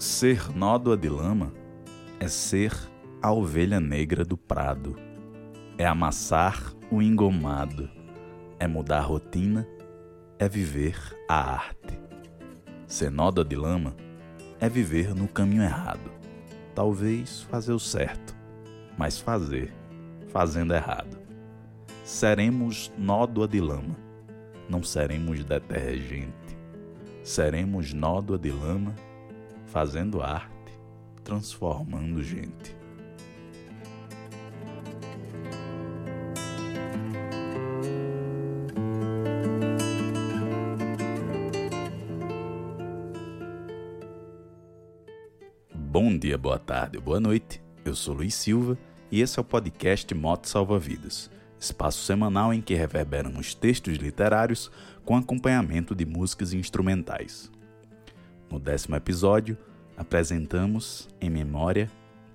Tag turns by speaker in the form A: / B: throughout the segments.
A: Ser nódoa de lama é ser a ovelha negra do prado, é amassar o engomado, é mudar a rotina, é viver a arte. Ser nódoa de lama é viver no caminho errado, talvez fazer o certo, mas fazer, fazendo errado. Seremos nódoa de lama, não seremos detergente. Seremos nódoa de lama, fazendo arte, transformando gente. Bom dia, boa tarde, boa noite. Eu sou Luiz Silva e esse é o podcast Moto Salva Vidas, espaço semanal em que reverberamos textos literários com acompanhamento de músicas instrumentais. No décimo episódio, apresentamos, em memória,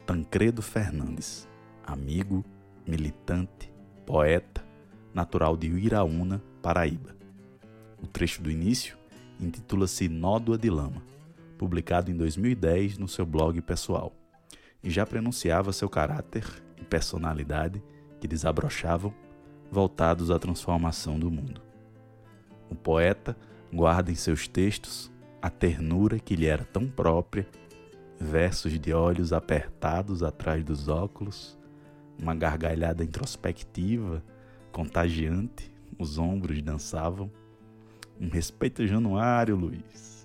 A: Tancredo Fernandes, amigo, militante, poeta, natural de Uiraúna, Paraíba. O trecho do início intitula-se Nódoa de Lama publicado em 2010 no seu blog pessoal, e já prenunciava seu caráter e personalidade que desabrochavam, voltados à transformação do mundo. O poeta guarda em seus textos a ternura que lhe era tão própria, versos de olhos apertados atrás dos óculos, uma gargalhada introspectiva, contagiante, os ombros dançavam. Um respeito januário, Luiz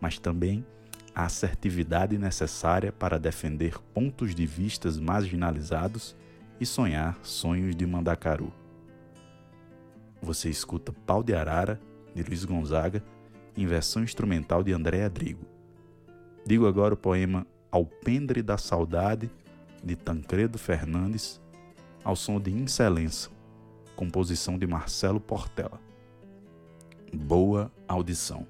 A: mas também a assertividade necessária para defender pontos de vistas marginalizados e sonhar sonhos de Mandacaru. Você escuta Pau de Arara, de Luiz Gonzaga, em versão instrumental de André Adrigo. Digo agora o poema Alpendre da Saudade, de Tancredo Fernandes, ao som de Incelença, composição de Marcelo Portela. Boa audição.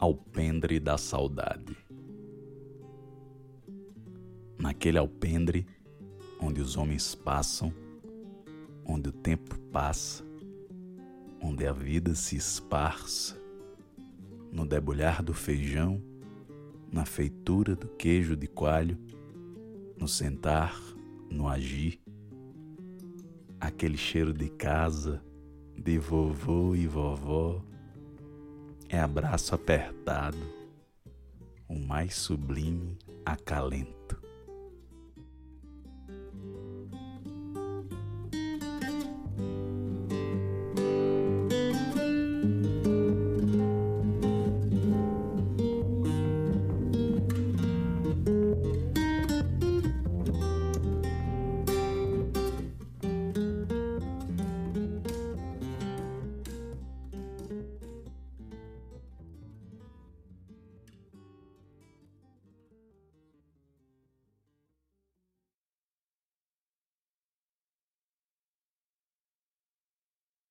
A: Alpendre da Saudade. Naquele alpendre onde os homens passam, onde o tempo passa, onde a vida se esparça, no debulhar do feijão, na feitura do queijo de coalho, no sentar, no agir, aquele cheiro de casa, de vovô e vovó é abraço apertado, o mais sublime acalento.